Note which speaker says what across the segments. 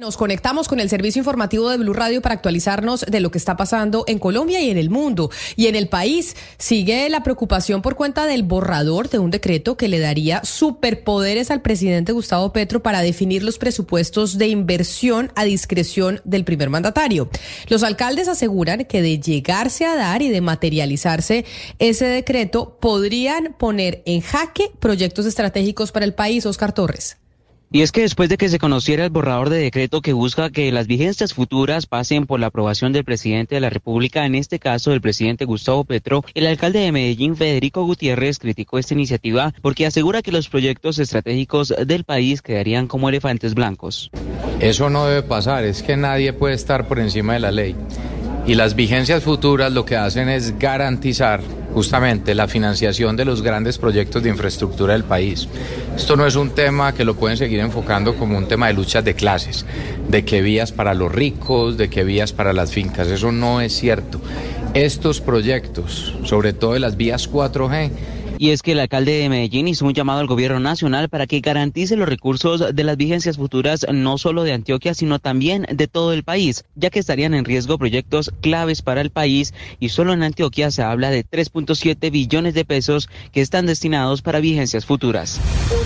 Speaker 1: Nos conectamos con el servicio informativo de Blue Radio para actualizarnos de lo que está pasando en Colombia y en el mundo. Y en el país sigue la preocupación por cuenta del borrador de un decreto que le daría superpoderes al presidente Gustavo Petro para definir los presupuestos de inversión a discreción del primer mandatario. Los alcaldes aseguran que de llegarse a dar y de materializarse ese decreto podrían poner en jaque proyectos estratégicos para el país. Oscar Torres.
Speaker 2: Y es que después de que se conociera el borrador de decreto que busca que las vigencias futuras pasen por la aprobación del presidente de la República, en este caso el presidente Gustavo Petro, el alcalde de Medellín, Federico Gutiérrez, criticó esta iniciativa porque asegura que los proyectos estratégicos del país quedarían como elefantes blancos.
Speaker 3: Eso no debe pasar, es que nadie puede estar por encima de la ley. Y las vigencias futuras lo que hacen es garantizar justamente la financiación de los grandes proyectos de infraestructura del país. Esto no es un tema que lo pueden seguir enfocando como un tema de luchas de clases, de que vías para los ricos, de que vías para las fincas. Eso no es cierto. Estos proyectos, sobre todo de las vías 4G,
Speaker 2: y es que el alcalde de Medellín hizo un llamado al gobierno nacional para que garantice los recursos de las vigencias futuras no solo de Antioquia, sino también de todo el país, ya que estarían en riesgo proyectos claves para el país y solo en Antioquia se habla de 3.7 billones de pesos que están destinados para vigencias futuras.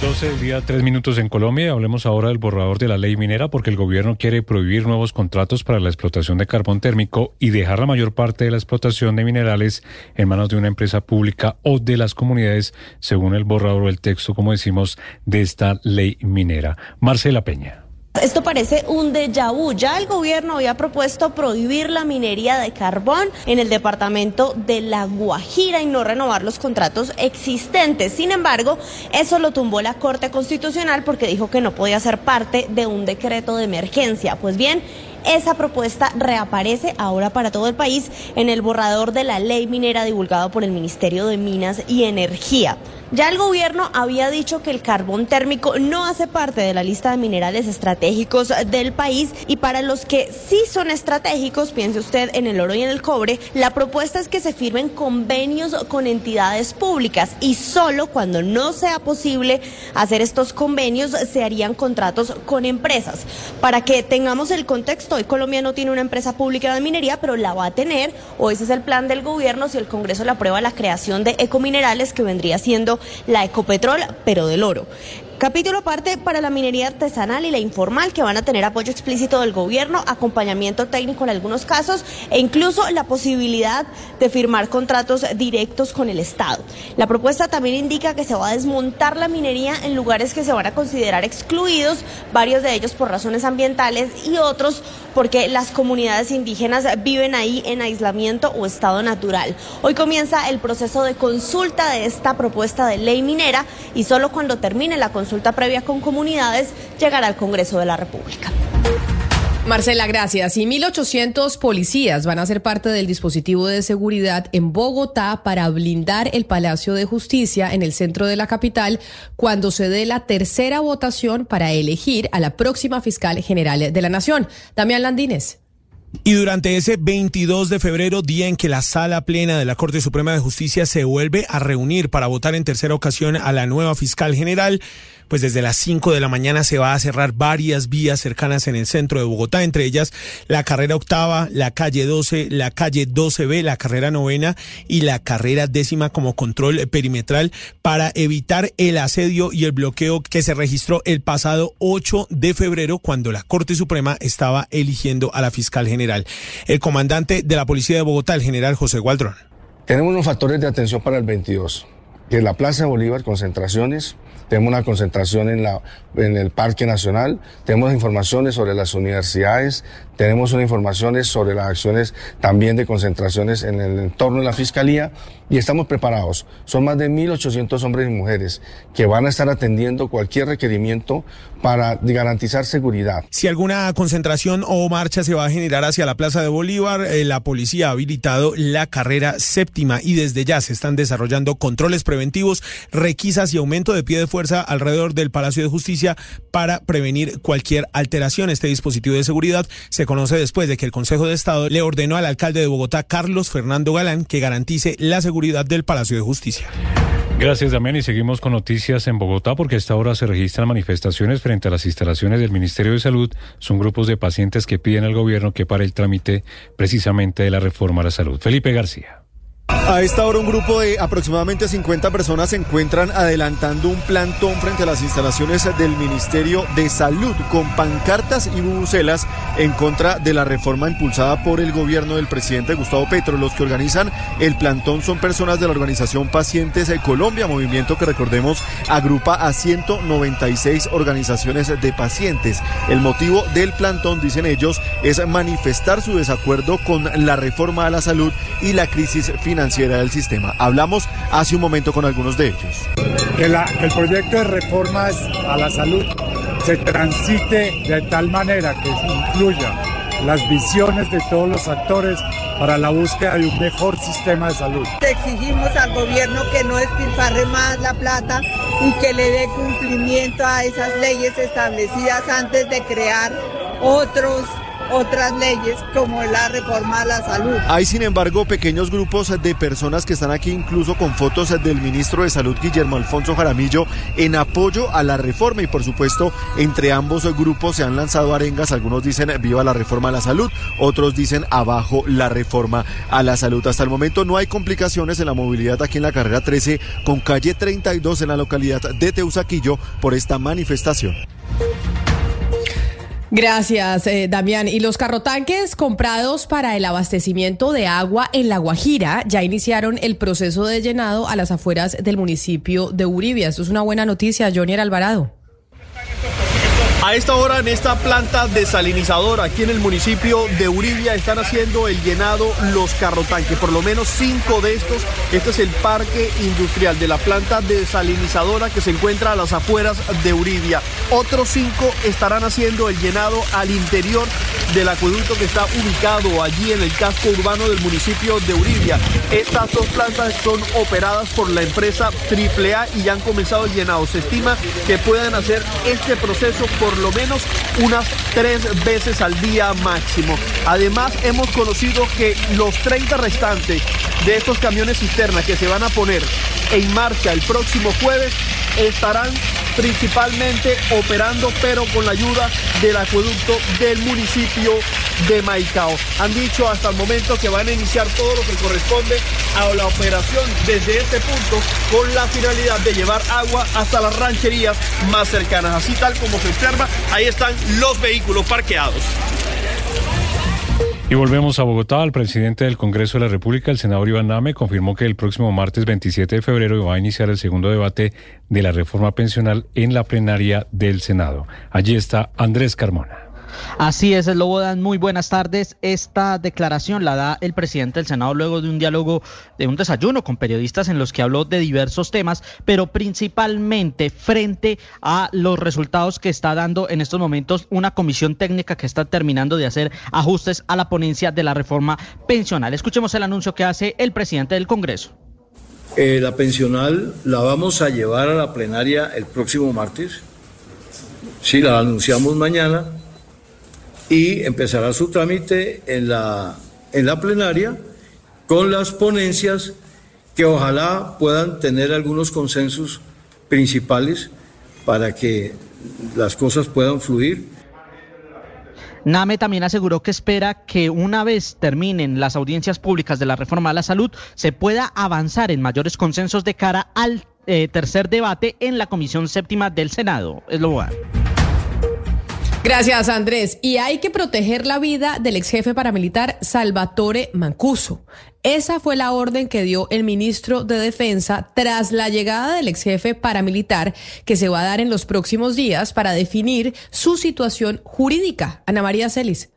Speaker 4: 12 del día, 3 minutos en Colombia. Hablemos ahora del borrador de la ley minera porque el gobierno quiere prohibir nuevos contratos para la explotación de carbón térmico y dejar la mayor parte de la explotación de minerales en manos de una empresa pública o de las comunidades según el borrador o el texto, como decimos, de esta ley minera. Marcela Peña.
Speaker 5: Esto parece un déjà vu. Ya el gobierno había propuesto prohibir la minería de carbón en el departamento de La Guajira y no renovar los contratos existentes. Sin embargo, eso lo tumbó la Corte Constitucional porque dijo que no podía ser parte de un decreto de emergencia. Pues bien, esa propuesta reaparece ahora para todo el país en el borrador de la ley minera divulgado por el Ministerio de Minas y Energía. Ya el gobierno había dicho que el carbón térmico no hace parte de la lista de minerales estratégicos del país y para los que sí son estratégicos, piense usted en el oro y en el cobre, la propuesta es que se firmen convenios con entidades públicas y solo cuando no sea posible hacer estos convenios se harían contratos con empresas. Para que tengamos el contexto, hoy Colombia no tiene una empresa pública de minería, pero la va a tener o ese es el plan del gobierno si el Congreso le aprueba la creación de ecominerales que vendría siendo la Ecopetrol, pero del oro. Capítulo aparte para la minería artesanal y la informal que van a tener apoyo explícito del gobierno, acompañamiento técnico en algunos casos e incluso la posibilidad de firmar contratos directos con el Estado. La propuesta también indica que se va a desmontar la minería en lugares que se van a considerar excluidos, varios de ellos por razones ambientales y otros porque las comunidades indígenas viven ahí en aislamiento o estado natural. Hoy comienza el proceso de consulta de esta propuesta de ley minera y solo cuando termine la consulta consulta previa con comunidades llegará al Congreso de la República.
Speaker 1: Marcela, gracias. Y 1.800 policías van a ser parte del dispositivo de seguridad en Bogotá para blindar el Palacio de Justicia en el centro de la capital cuando se dé la tercera votación para elegir a la próxima fiscal general de la Nación. Damián Landines.
Speaker 6: Y durante ese 22 de febrero, día en que la sala plena de la Corte Suprema de Justicia se vuelve a reunir para votar en tercera ocasión a la nueva fiscal general, pues desde las 5 de la mañana se va a cerrar varias vías cercanas en el centro de Bogotá, entre ellas la carrera octava, la calle 12, la calle 12B, la carrera novena y la carrera décima como control perimetral para evitar el asedio y el bloqueo que se registró el pasado 8 de febrero cuando la Corte Suprema estaba eligiendo a la fiscal general. El comandante de la Policía de Bogotá, el general José Gualdrón.
Speaker 7: Tenemos unos factores de atención para el 22, que la Plaza Bolívar, concentraciones, tenemos una concentración en, la, en el Parque Nacional, tenemos informaciones sobre las universidades, tenemos unas informaciones sobre las acciones también de concentraciones en el entorno de la Fiscalía y estamos preparados. Son más de 1.800 hombres y mujeres que van a estar atendiendo cualquier requerimiento para garantizar seguridad.
Speaker 6: Si alguna concentración o marcha se va a generar hacia la Plaza de Bolívar, eh, la policía ha habilitado la carrera séptima y desde ya se están desarrollando controles preventivos, requisas y aumento de pie de fuerza alrededor del Palacio de Justicia para prevenir cualquier alteración. Este dispositivo de seguridad se conoce después de que el Consejo de Estado le ordenó al alcalde de Bogotá, Carlos Fernando Galán, que garantice la seguridad del Palacio de Justicia.
Speaker 4: Gracias, Damián. Y seguimos con noticias en Bogotá porque a esta hora se registran manifestaciones frente a las instalaciones del Ministerio de Salud. Son grupos de pacientes que piden al gobierno que pare el trámite precisamente de la reforma a la salud. Felipe García.
Speaker 8: A esta hora un grupo de aproximadamente 50 personas se encuentran adelantando un plantón frente a las instalaciones del Ministerio de Salud con pancartas y bubucelas en contra de la reforma impulsada por el gobierno del presidente Gustavo Petro. Los que organizan el plantón son personas de la organización Pacientes de Colombia, movimiento que recordemos agrupa a 196 organizaciones de pacientes. El motivo del plantón, dicen ellos, es manifestar su desacuerdo con la reforma a la salud y la crisis financiera financiera del sistema. Hablamos hace un momento con algunos de ellos.
Speaker 9: Que, el proyecto de reformas a la salud se transite de tal manera que incluya las visiones de todos los actores para la búsqueda de un mejor sistema de salud.
Speaker 10: Exigimos al gobierno que no despilfarre más la plata y que le dé cumplimiento a esas leyes establecidas antes de crear otros otras leyes como la reforma a la salud.
Speaker 8: Hay sin embargo pequeños grupos de personas que están aquí incluso con fotos del ministro de Salud Guillermo Alfonso Jaramillo en apoyo a la reforma y por supuesto entre ambos grupos se han lanzado arengas, algunos dicen viva la reforma a la salud, otros dicen abajo la reforma a la salud. Hasta el momento no hay complicaciones en la movilidad aquí en la carrera 13 con calle 32 en la localidad de Teusaquillo por esta manifestación.
Speaker 1: Gracias, eh, Damián. Y los carrotanques comprados para el abastecimiento de agua en La Guajira ya iniciaron el proceso de llenado a las afueras del municipio de Uribia. Esto es una buena noticia, Johnny Alvarado.
Speaker 11: A esta hora en esta planta desalinizadora aquí en el municipio de Uribia están haciendo el llenado los carrotanques, por lo menos cinco de estos. Este es el parque industrial de la planta desalinizadora que se encuentra a las afueras de Uribia. Otros cinco estarán haciendo el llenado al interior del acueducto que está ubicado allí en el casco urbano del municipio de Uribia. Estas dos plantas son operadas por la empresa AAA y ya han comenzado el llenado. Se estima que puedan hacer este proceso por lo menos unas tres veces al día máximo. Además, hemos conocido que los 30 restantes de estos camiones cisterna que se van a poner en marcha el próximo jueves estarán principalmente operando, pero con la ayuda del acueducto del municipio de Maicao. Han dicho hasta el momento que van a iniciar todo lo que corresponde a la operación desde este punto con la finalidad de llevar agua hasta las rancherías más cercanas. Así tal como se observa, ahí están los vehículos parqueados.
Speaker 4: Y volvemos a Bogotá. El presidente del Congreso de la República, el senador Iván Name, confirmó que el próximo martes 27 de febrero va a iniciar el segundo debate de la reforma pensional en la plenaria del Senado. Allí está Andrés Carmona.
Speaker 2: Así es, Dan, muy buenas tardes. Esta declaración la da el presidente del Senado luego de un diálogo, de un desayuno con periodistas en los que habló de diversos temas, pero principalmente frente a los resultados que está dando en estos momentos una comisión técnica que está terminando de hacer ajustes a la ponencia de la reforma pensional. Escuchemos el anuncio que hace el presidente del Congreso.
Speaker 12: Eh, la pensional la vamos a llevar a la plenaria el próximo martes. Sí, la anunciamos mañana y empezará su trámite en la, en la plenaria con las ponencias que ojalá puedan tener algunos consensos principales para que las cosas puedan fluir.
Speaker 2: Name también aseguró que espera que una vez terminen las audiencias públicas de la reforma a la salud se pueda avanzar en mayores consensos de cara al eh, tercer debate en la Comisión Séptima del Senado. Es lo.
Speaker 1: Gracias, Andrés. Y hay que proteger la vida del ex jefe paramilitar Salvatore Mancuso. Esa fue la orden que dio el ministro de Defensa tras la llegada del ex jefe paramilitar que se va a dar en los próximos días para definir su situación jurídica. Ana María Celis.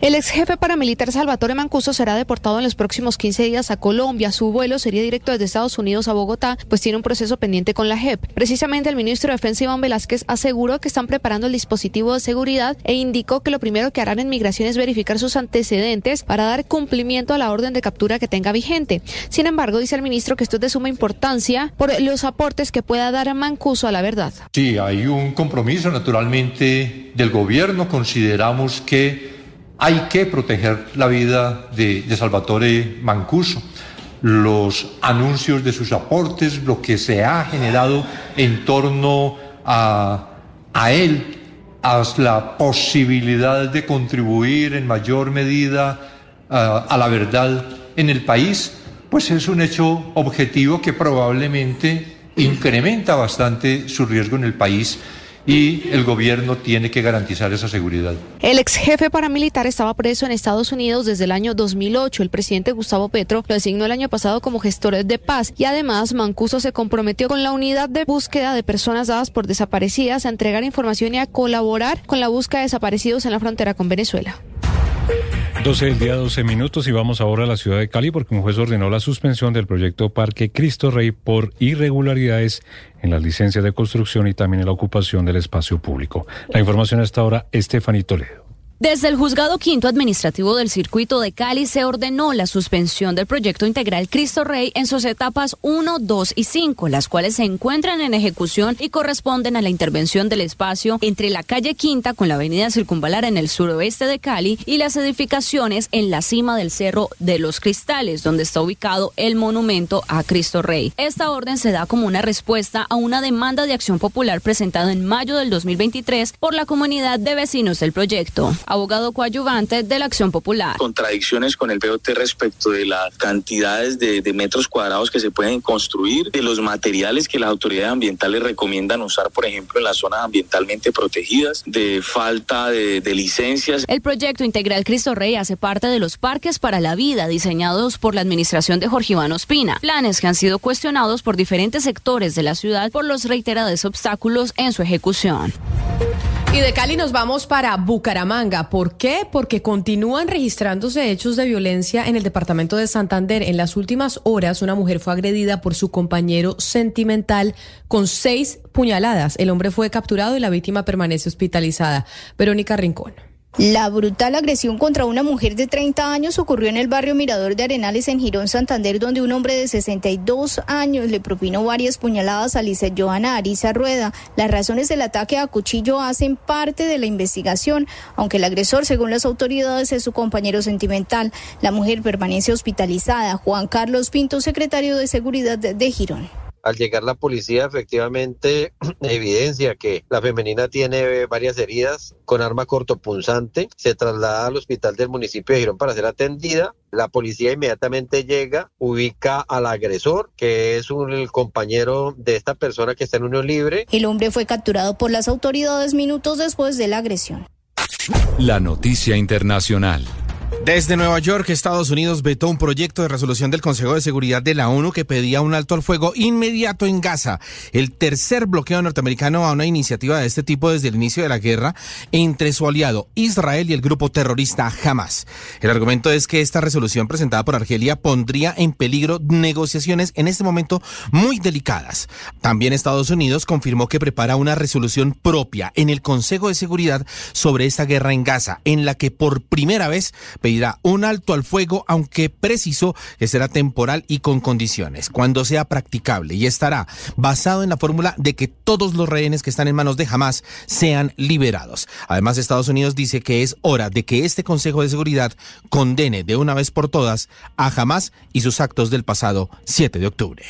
Speaker 13: El ex jefe paramilitar Salvatore Mancuso será deportado en los próximos 15 días a Colombia. Su vuelo sería directo desde Estados Unidos a Bogotá, pues tiene un proceso pendiente con la JEP. Precisamente el ministro de Defensa Iván Velázquez aseguró que están preparando el dispositivo de seguridad e indicó que lo primero que harán en migración es verificar sus antecedentes para dar cumplimiento a la orden de captura que tenga vigente. Sin embargo, dice el ministro que esto es de suma importancia por los aportes que pueda dar Mancuso a la verdad.
Speaker 14: Sí, hay un compromiso naturalmente del gobierno. Consideramos que hay que proteger la vida de, Salvatore Mancuso. Los anuncios de sus aportes, lo que se ha generado en torno a, él, a la posibilidad de contribuir en mayor medida a la verdad en el país, pues es un hecho objetivo que probablemente incrementa bastante su riesgo en el país y el gobierno tiene que garantizar esa seguridad.
Speaker 13: El ex jefe paramilitar estaba preso en Estados Unidos desde el año 2008. El presidente Gustavo Petro lo designó el año pasado como gestor de paz y además Mancuso se comprometió con la unidad de búsqueda de personas dadas por desaparecidas a entregar información y a colaborar con la búsqueda de desaparecidos en la frontera con Venezuela.
Speaker 4: 12 del día, 12 minutos y vamos ahora a la ciudad de Cali porque un juez ordenó la suspensión del proyecto Parque Cristo Rey por irregularidades en las licencias de construcción y también en la ocupación del espacio público. La información hasta ahora, Estefanía Toledo.
Speaker 15: Desde el Juzgado Quinto Administrativo del Circuito de Cali se ordenó la suspensión del proyecto integral Cristo Rey en sus etapas 1, 2 y 5, las cuales se encuentran en ejecución y corresponden a la intervención del espacio entre la calle Quinta con la avenida Circunvalar en el suroeste de Cali y las edificaciones en la cima del Cerro de los Cristales, donde está ubicado el monumento a Cristo Rey. Esta orden se da como una respuesta a una demanda de acción popular presentada en mayo del 2023 por la comunidad de vecinos del proyecto abogado coadyuvante de la Acción Popular.
Speaker 16: Contradicciones con el BOT respecto de las cantidades de, metros cuadrados que se pueden construir, de los materiales que las autoridades ambientales recomiendan usar, por ejemplo, en las zonas ambientalmente protegidas, de falta de, de licencias.
Speaker 15: El proyecto integral Cristo Rey hace parte de los parques para la vida diseñados por la administración de Jorge Iván Ospina, planes que han sido cuestionados por diferentes sectores de la ciudad por los reiterados obstáculos en su ejecución.
Speaker 1: Y de Cali nos vamos para Bucaramanga. ¿Por qué? Porque continúan registrándose hechos de violencia en el departamento de Santander. En las últimas horas, una mujer fue agredida por su compañero sentimental con seis puñaladas. El hombre fue capturado y la víctima permanece hospitalizada. Verónica Rincón.
Speaker 17: La brutal agresión contra una mujer de 30 años ocurrió en el barrio Mirador de Arenales en Girón, Santander, donde un hombre de 62 años le propinó varias puñaladas a Lisa Joana Ariza Rueda. Las razones del ataque a cuchillo hacen parte de la investigación, aunque el agresor, según las autoridades, es su compañero sentimental. La mujer permanece hospitalizada. Juan Carlos Pinto, secretario de Seguridad de Girón.
Speaker 18: Al llegar la policía, efectivamente evidencia que la femenina tiene varias heridas con arma cortopunzante. Se traslada al hospital del municipio de Girón para ser atendida. La policía inmediatamente llega, ubica al agresor, que es un, el compañero de esta persona que está en unión libre.
Speaker 17: El hombre fue capturado por las autoridades minutos después de la agresión.
Speaker 19: La noticia internacional.
Speaker 20: Desde Nueva York, Estados Unidos vetó un proyecto de resolución del Consejo de Seguridad de la ONU que pedía un alto al fuego inmediato en Gaza, el tercer bloqueo norteamericano a una iniciativa de este tipo desde el inicio de la guerra entre su aliado Israel y el grupo terrorista Hamas. El argumento es que esta resolución presentada por Argelia pondría en peligro negociaciones en este momento muy delicadas. También Estados Unidos confirmó que prepara una resolución propia en el Consejo de Seguridad sobre esta guerra en Gaza, en la que por primera vez un alto al fuego, aunque preciso que será temporal y con condiciones, cuando sea practicable y estará basado en la fórmula de que todos los rehenes que están en manos de Hamas sean liberados. Además, Estados Unidos dice que es hora de que este Consejo de Seguridad condene de una vez por todas a Hamas y sus actos del pasado 7 de octubre.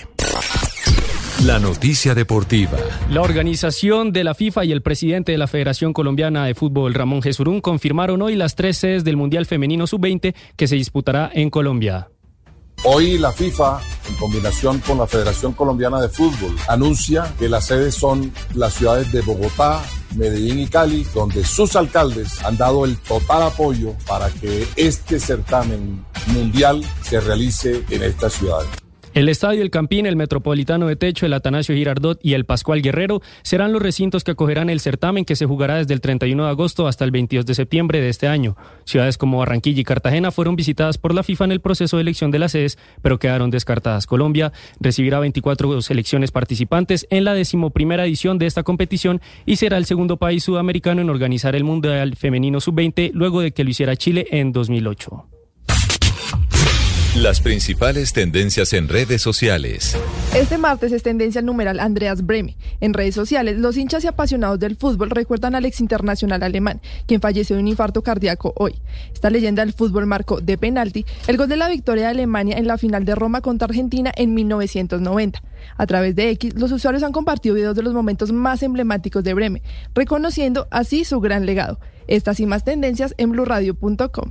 Speaker 19: La noticia deportiva.
Speaker 21: La organización de la FIFA y el presidente de la Federación Colombiana de Fútbol, Ramón Jesurún, confirmaron hoy las tres sedes del Mundial Femenino Sub-20 que se disputará en Colombia.
Speaker 22: Hoy la FIFA, en combinación con la Federación Colombiana de Fútbol, anuncia que las sedes son las ciudades de Bogotá, Medellín y Cali, donde sus alcaldes han dado el total apoyo para que este certamen mundial se realice en estas ciudades.
Speaker 21: El Estadio El Campín, el Metropolitano de Techo, el Atanasio Girardot y el Pascual Guerrero serán los recintos que acogerán el certamen que se jugará desde el 31 de agosto hasta el 22 de septiembre de este año. Ciudades como Barranquilla y Cartagena fueron visitadas por la FIFA en el proceso de elección de las sedes, pero quedaron descartadas. Colombia recibirá 24 selecciones participantes en la decimoprimera edición de esta competición y será el segundo país sudamericano en organizar el Mundial Femenino Sub-20 luego de que lo hiciera Chile en 2008.
Speaker 19: Las principales tendencias en redes sociales.
Speaker 11: Este martes es tendencia el numeral Andreas Breme. En redes sociales, los hinchas y apasionados del fútbol recuerdan al ex internacional alemán, quien falleció de un infarto cardíaco hoy. Esta leyenda del fútbol marcó de penalti el gol de la victoria de Alemania en la final de Roma contra Argentina en 1990. A través de X, los usuarios han compartido videos de los momentos más emblemáticos de Breme, reconociendo así su gran legado. Estas y más tendencias en blurradio.com.